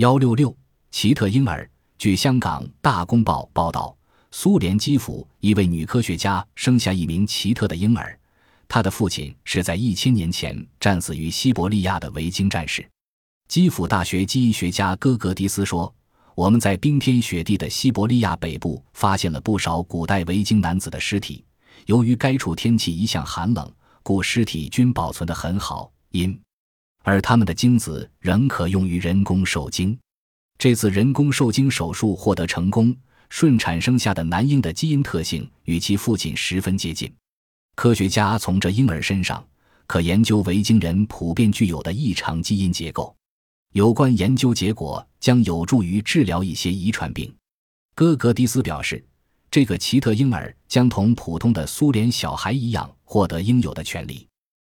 幺六六奇特婴儿。据香港《大公报》报道，苏联基辅一位女科学家生下一名奇特的婴儿，她的父亲是在一千年前战死于西伯利亚的维京战士。基辅大学基因学家戈格迪斯说：“我们在冰天雪地的西伯利亚北部发现了不少古代维京男子的尸体，由于该处天气一向寒冷，故尸体均保存得很好。因而他们的精子仍可用于人工受精。”这次人工受精手术获得成功，顺产生下的男婴的基因特性与其父亲十分接近。科学家从这婴儿身上可研究维京人普遍具有的异常基因结构，有关研究结果将有助于治疗一些遗传病。戈格迪斯表示，这个奇特婴儿将同普通的苏联小孩一样获得应有的权利。